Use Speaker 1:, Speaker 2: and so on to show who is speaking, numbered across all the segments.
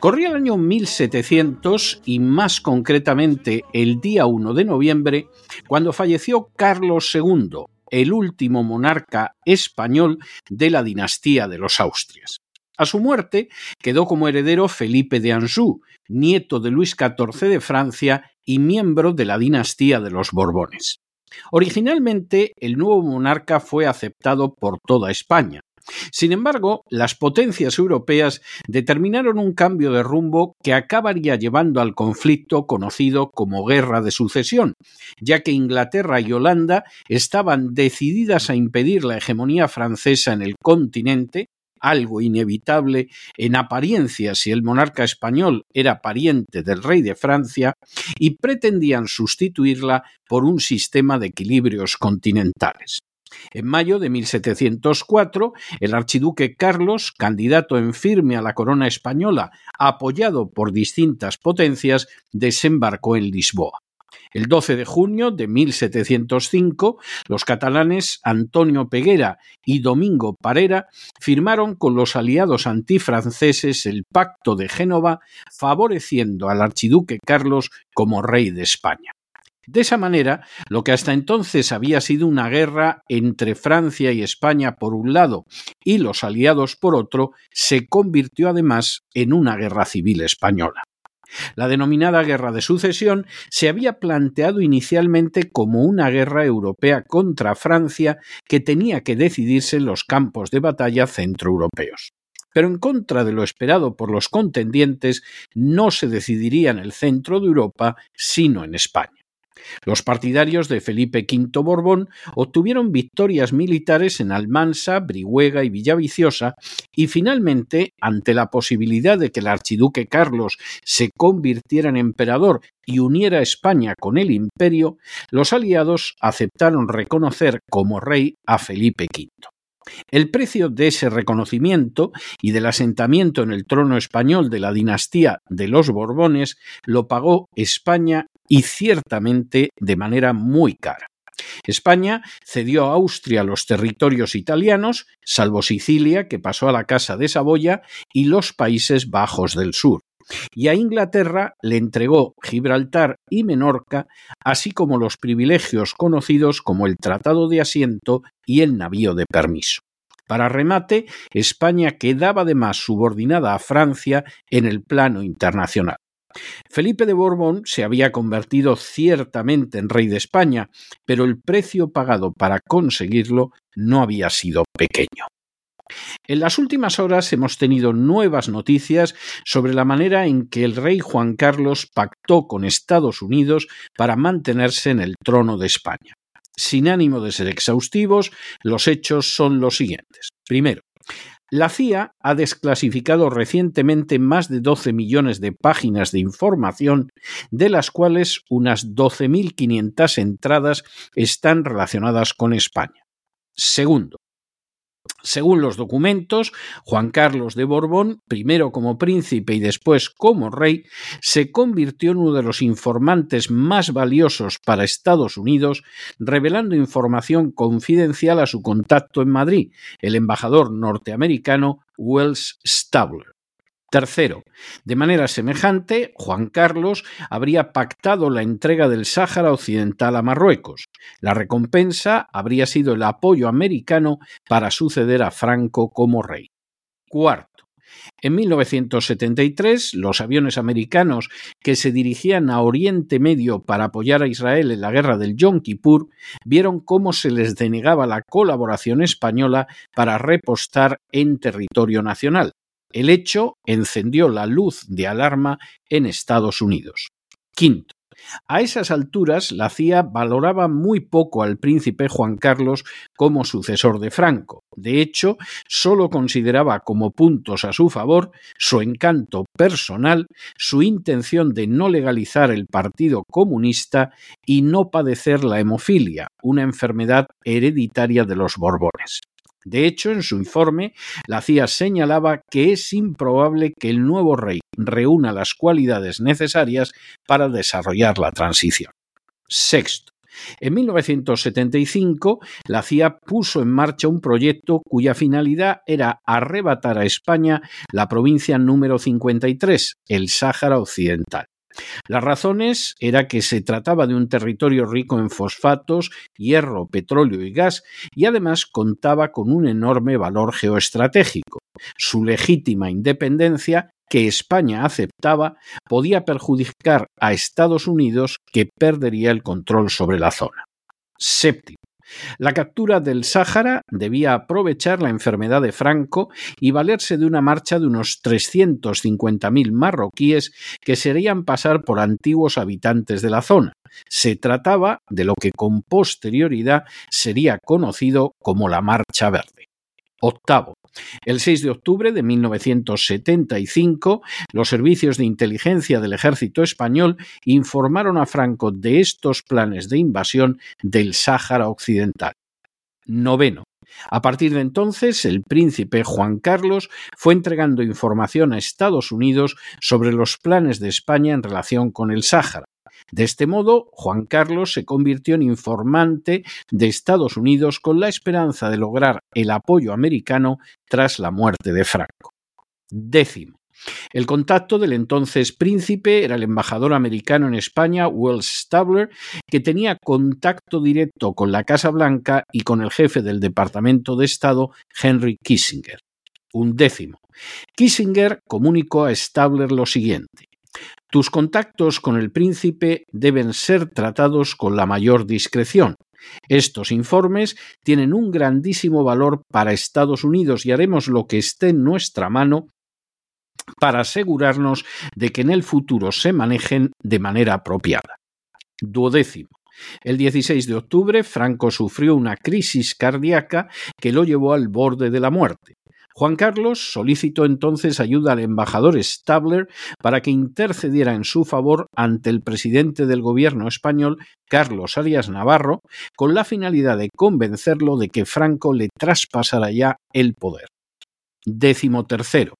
Speaker 1: Corría el año 1700 y más concretamente el día 1 de noviembre, cuando falleció Carlos II, el último monarca español de la dinastía de los Austrias. A su muerte quedó como heredero Felipe de Anjou, nieto de Luis XIV de Francia y miembro de la dinastía de los Borbones. Originalmente, el nuevo monarca fue aceptado por toda España, sin embargo, las potencias europeas determinaron un cambio de rumbo que acabaría llevando al conflicto conocido como Guerra de Sucesión, ya que Inglaterra y Holanda estaban decididas a impedir la hegemonía francesa en el continente, algo inevitable en apariencia si el monarca español era pariente del rey de Francia, y pretendían sustituirla por un sistema de equilibrios continentales. En mayo de 1704, el archiduque Carlos, candidato en firme a la corona española, apoyado por distintas potencias, desembarcó en Lisboa. El 12 de junio de 1705, los catalanes Antonio Peguera y Domingo Parera firmaron con los aliados antifranceses el Pacto de Génova, favoreciendo al archiduque Carlos como rey de España. De esa manera, lo que hasta entonces había sido una guerra entre Francia y España por un lado y los aliados por otro, se convirtió además en una guerra civil española. La denominada Guerra de Sucesión se había planteado inicialmente como una guerra europea contra Francia que tenía que decidirse en los campos de batalla centroeuropeos. Pero en contra de lo esperado por los contendientes, no se decidiría en el centro de Europa, sino en España. Los partidarios de Felipe V Borbón obtuvieron victorias militares en Almansa, Brihuega y Villaviciosa y finalmente, ante la posibilidad de que el archiduque Carlos se convirtiera en emperador y uniera España con el imperio, los aliados aceptaron reconocer como rey a Felipe V. El precio de ese reconocimiento y del asentamiento en el trono español de la dinastía de los Borbones lo pagó España y ciertamente de manera muy cara. España cedió a Austria los territorios italianos, salvo Sicilia, que pasó a la Casa de Saboya, y los Países Bajos del Sur. Y a Inglaterra le entregó Gibraltar y Menorca, así como los privilegios conocidos como el Tratado de Asiento y el navío de permiso. Para remate, España quedaba además subordinada a Francia en el plano internacional. Felipe de Borbón se había convertido ciertamente en rey de España, pero el precio pagado para conseguirlo no había sido pequeño. En las últimas horas hemos tenido nuevas noticias sobre la manera en que el rey Juan Carlos pactó con Estados Unidos para mantenerse en el trono de España. Sin ánimo de ser exhaustivos, los hechos son los siguientes. Primero, la CIA ha desclasificado recientemente más de 12 millones de páginas de información, de las cuales unas 12.500 entradas están relacionadas con España. Segundo, Según los documentos, Juan Carlos de Borbón, primero como príncipe y después como rey, se convirtió en uno de los informantes más valiosos para Estados Unidos, revelando información confidencial a su contacto en Madrid, el embajador norteamericano Wells Stabler. Tercero, de manera semejante, Juan Carlos habría pactado la entrega del Sáhara Occidental a Marruecos. La recompensa habría sido el apoyo americano para suceder a Franco como rey. Cuarto, en 1973, los aviones americanos que se dirigían a Oriente Medio para apoyar a Israel en la guerra del Yom Kippur vieron cómo se les denegaba la colaboración española para repostar en territorio nacional. El hecho encendió la luz de alarma en Estados Unidos. Quinto, a esas alturas la CIA valoraba muy poco al príncipe Juan Carlos como sucesor de Franco. De hecho, solo consideraba como puntos a su favor su encanto personal, su intención de no legalizar el Partido Comunista y no padecer la hemofilia, una enfermedad hereditaria de los Borbones. De hecho, en su informe, la CIA señalaba que es improbable que el nuevo rey reúna las cualidades necesarias para desarrollar la transición. Sexto. En 1975, la CIA puso en marcha un proyecto cuya finalidad era arrebatar a España la provincia número 53, el Sáhara Occidental. Las razones era que se trataba de un territorio rico en fosfatos, hierro, petróleo y gas, y además contaba con un enorme valor geoestratégico. Su legítima independencia, que España aceptaba, podía perjudicar a Estados Unidos, que perdería el control sobre la zona. Séptimo. La captura del Sáhara debía aprovechar la enfermedad de Franco y valerse de una marcha de unos 350.000 marroquíes que serían pasar por antiguos habitantes de la zona. Se trataba de lo que con posterioridad sería conocido como la Marcha Verde. Octavo. El 6 de octubre de 1975, los servicios de inteligencia del ejército español informaron a Franco de estos planes de invasión del Sáhara Occidental. Noveno. A partir de entonces, el príncipe Juan Carlos fue entregando información a Estados Unidos sobre los planes de España en relación con el Sáhara. De este modo, Juan Carlos se convirtió en informante de Estados Unidos con la esperanza de lograr el apoyo americano tras la muerte de Franco. Décimo. El contacto del entonces príncipe era el embajador americano en España, Wells Stabler, que tenía contacto directo con la Casa Blanca y con el jefe del Departamento de Estado, Henry Kissinger. Un décimo. Kissinger comunicó a Stabler lo siguiente. Tus contactos con el príncipe deben ser tratados con la mayor discreción. Estos informes tienen un grandísimo valor para Estados Unidos y haremos lo que esté en nuestra mano para asegurarnos de que en el futuro se manejen de manera apropiada. Duodécimo. El 16 de octubre, Franco sufrió una crisis cardíaca que lo llevó al borde de la muerte. Juan Carlos solicitó entonces ayuda al embajador Stabler para que intercediera en su favor ante el presidente del gobierno español, Carlos Arias Navarro, con la finalidad de convencerlo de que Franco le traspasara ya el poder. Décimo tercero.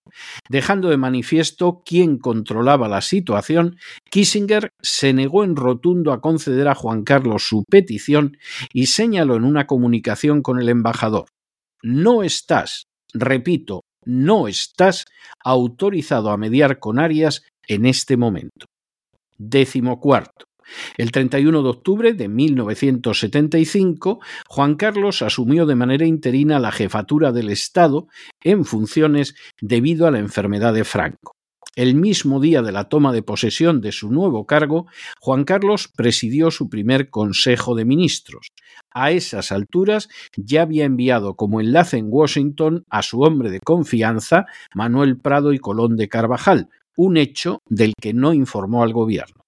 Speaker 1: Dejando de manifiesto quién controlaba la situación, Kissinger se negó en rotundo a conceder a Juan Carlos su petición y señaló en una comunicación con el embajador No estás, repito, no estás autorizado a mediar con Arias en este momento. Décimo cuarto. El 31 de octubre de 1975, Juan Carlos asumió de manera interina la jefatura del Estado en funciones debido a la enfermedad de Franco. El mismo día de la toma de posesión de su nuevo cargo, Juan Carlos presidió su primer Consejo de Ministros. A esas alturas ya había enviado como enlace en Washington a su hombre de confianza, Manuel Prado y Colón de Carvajal, un hecho del que no informó al gobierno.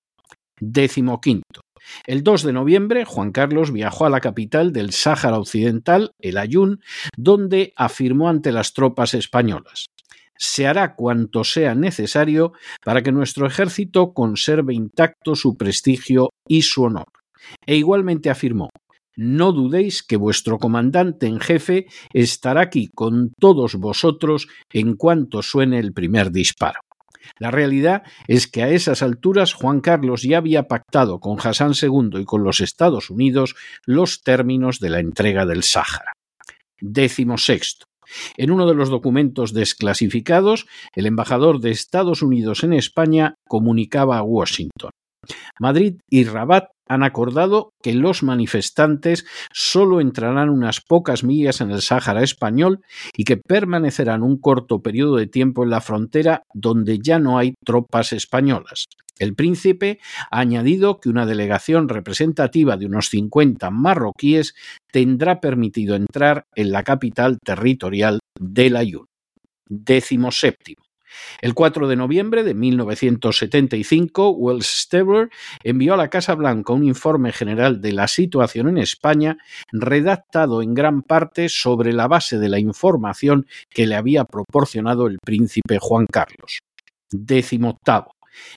Speaker 1: Décimo quinto. El 2 de noviembre, Juan Carlos viajó a la capital del Sáhara Occidental, el Ayun, donde afirmó ante las tropas españolas se hará cuanto sea necesario para que nuestro ejército conserve intacto su prestigio y su honor. E igualmente afirmó, No dudéis que vuestro comandante en jefe estará aquí con todos vosotros en cuanto suene el primer disparo. La realidad es que a esas alturas Juan Carlos ya había pactado con Hassan II y con los Estados Unidos los términos de la entrega del Sáhara. Décimo sexto. En uno de los documentos desclasificados, el embajador de Estados Unidos en España comunicaba a Washington Madrid y Rabat han acordado que los manifestantes solo entrarán unas pocas millas en el Sáhara español y que permanecerán un corto periodo de tiempo en la frontera donde ya no hay tropas españolas. El príncipe ha añadido que una delegación representativa de unos 50 marroquíes tendrá permitido entrar en la capital territorial del Ayun. Décimo séptimo. El 4 de noviembre de 1975, Wells Stabler envió a la Casa Blanca un informe general de la situación en España, redactado en gran parte sobre la base de la información que le había proporcionado el príncipe Juan Carlos. Décimo octavo.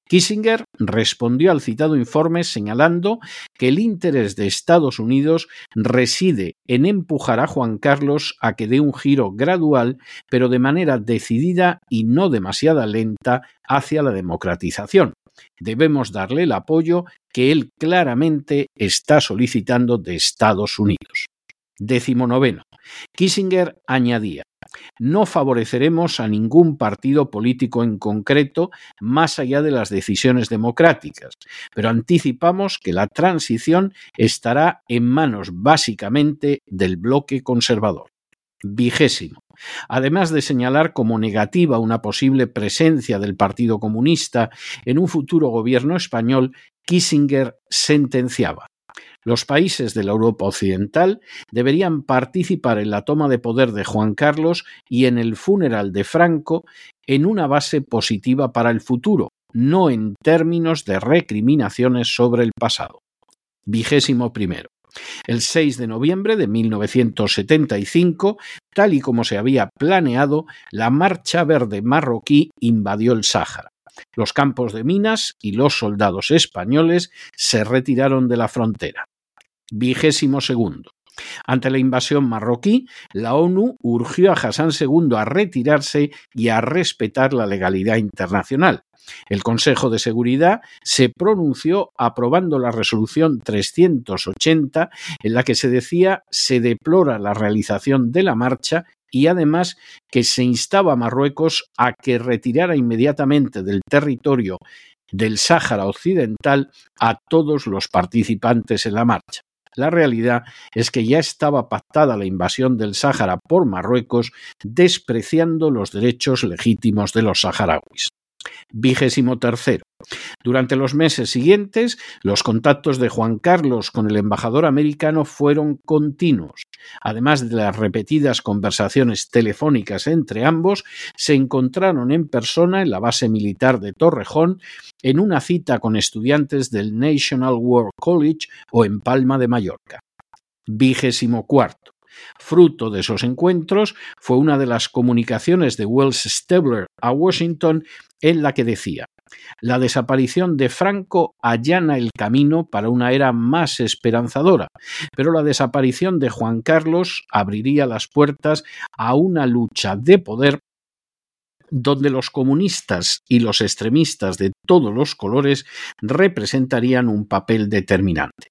Speaker 1: Kissinger respondió al citado informe señalando que el interés de Estados Unidos reside en empujar a Juan Carlos a que dé un giro gradual, pero de manera decidida y no demasiada lenta, hacia la democratización. Debemos darle el apoyo que él claramente está solicitando de Estados Unidos. Décimo noveno. Kissinger añadía no favoreceremos a ningún partido político en concreto más allá de las decisiones democráticas, pero anticipamos que la transición estará en manos básicamente del bloque conservador. Vigésimo. Además de señalar como negativa una posible presencia del Partido Comunista en un futuro gobierno español, Kissinger sentenciaba los países de la Europa Occidental deberían participar en la toma de poder de Juan Carlos y en el funeral de Franco en una base positiva para el futuro, no en términos de recriminaciones sobre el pasado. Vigésimo primero. El 6 de noviembre de 1975, tal y como se había planeado, la Marcha Verde marroquí invadió el Sáhara. Los campos de minas y los soldados españoles se retiraron de la frontera. Vigésimo segundo. Ante la invasión marroquí, la ONU urgió a Hassan II a retirarse y a respetar la legalidad internacional. El Consejo de Seguridad se pronunció aprobando la resolución 380 en la que se decía se deplora la realización de la marcha y además que se instaba a Marruecos a que retirara inmediatamente del territorio del Sáhara Occidental a todos los participantes en la marcha. La realidad es que ya estaba pactada la invasión del Sáhara por Marruecos, despreciando los derechos legítimos de los saharauis. Vigésimo tercero. Durante los meses siguientes, los contactos de Juan Carlos con el embajador americano fueron continuos. Además de las repetidas conversaciones telefónicas entre ambos, se encontraron en persona en la base militar de Torrejón en una cita con estudiantes del National War College o en Palma de Mallorca. Vigésimo cuarto. Fruto de esos encuentros fue una de las comunicaciones de Wells Stabler a Washington en la que decía la desaparición de Franco allana el camino para una era más esperanzadora, pero la desaparición de Juan Carlos abriría las puertas a una lucha de poder donde los comunistas y los extremistas de todos los colores representarían un papel determinante.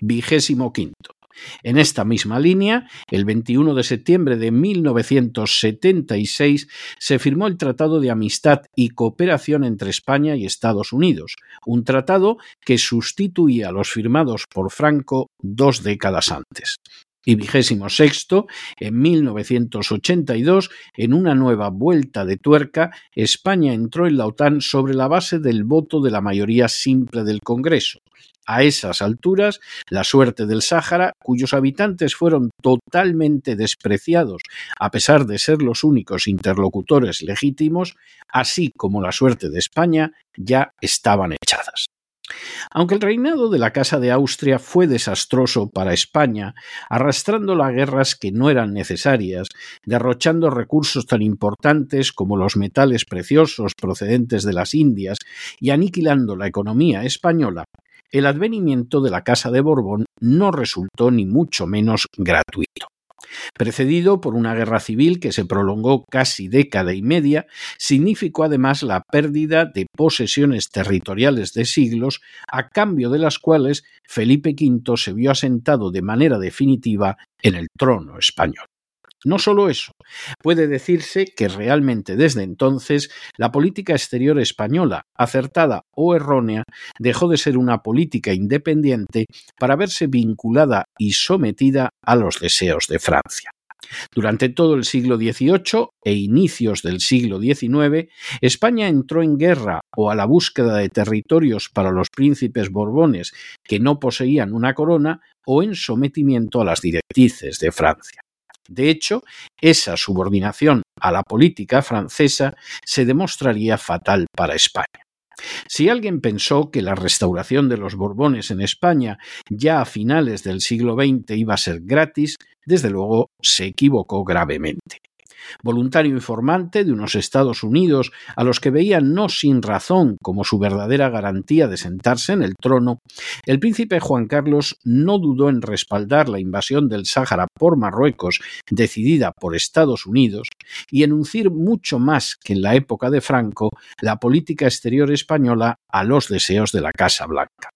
Speaker 1: Vigésimo quinto. En esta misma línea, el 21 de septiembre de 1976 se firmó el Tratado de Amistad y Cooperación entre España y Estados Unidos, un tratado que sustituía a los firmados por Franco dos décadas antes y vigésimo sexto, en 1982, en una nueva vuelta de tuerca, España entró en la OTAN sobre la base del voto de la mayoría simple del Congreso. A esas alturas, la suerte del Sáhara, cuyos habitantes fueron totalmente despreciados a pesar de ser los únicos interlocutores legítimos, así como la suerte de España, ya estaban echadas. Aunque el reinado de la Casa de Austria fue desastroso para España, arrastrando las guerras que no eran necesarias, derrochando recursos tan importantes como los metales preciosos procedentes de las Indias y aniquilando la economía española, el advenimiento de la Casa de Borbón no resultó ni mucho menos gratuito. Precedido por una guerra civil que se prolongó casi década y media, significó además la pérdida de posesiones territoriales de siglos, a cambio de las cuales Felipe V se vio asentado de manera definitiva en el trono español. No solo eso, puede decirse que realmente desde entonces la política exterior española, acertada o errónea, dejó de ser una política independiente para verse vinculada y sometida a los deseos de Francia. Durante todo el siglo XVIII e inicios del siglo XIX, España entró en guerra o a la búsqueda de territorios para los príncipes borbones que no poseían una corona o en sometimiento a las directrices de Francia. De hecho, esa subordinación a la política francesa se demostraría fatal para España. Si alguien pensó que la restauración de los Borbones en España ya a finales del siglo XX iba a ser gratis, desde luego se equivocó gravemente voluntario informante de unos Estados Unidos a los que veía no sin razón como su verdadera garantía de sentarse en el trono, el príncipe Juan Carlos no dudó en respaldar la invasión del Sáhara por Marruecos, decidida por Estados Unidos, y enunciar mucho más que en la época de Franco la política exterior española a los deseos de la Casa Blanca.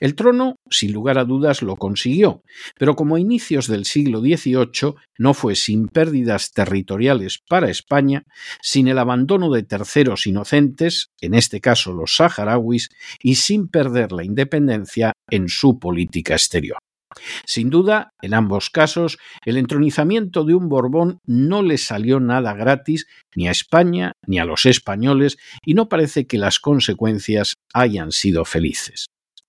Speaker 1: El trono, sin lugar a dudas, lo consiguió, pero como a inicios del siglo XVIII no fue sin pérdidas territoriales para España, sin el abandono de terceros inocentes, en este caso los saharauis, y sin perder la independencia en su política exterior. Sin duda, en ambos casos, el entronizamiento de un Borbón no le salió nada gratis ni a España ni a los españoles y no parece que las consecuencias hayan sido felices.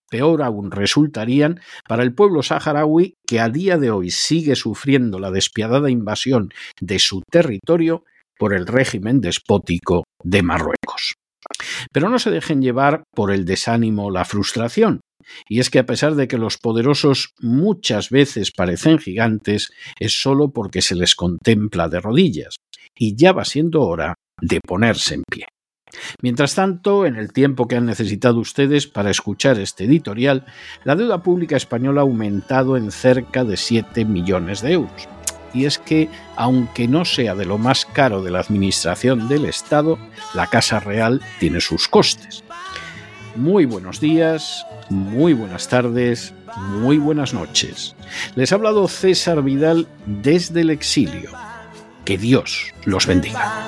Speaker 1: Peor aún resultarían para el pueblo saharaui que a día de hoy sigue sufriendo la despiadada invasión de su territorio por el régimen despótico de Marruecos. Pero no se dejen llevar por el desánimo o la frustración. Y es que a pesar de que los poderosos muchas veces parecen gigantes, es solo porque se les contempla de rodillas, y ya va siendo hora de ponerse en pie. Mientras tanto, en el tiempo que han necesitado ustedes para escuchar este editorial, la deuda pública española ha aumentado en cerca de 7 millones de euros. Y es que, aunque no sea de lo más caro de la administración del Estado, la Casa Real tiene sus costes. Muy buenos días, muy buenas tardes, muy buenas noches. Les ha hablado César Vidal desde el exilio. Que Dios los bendiga.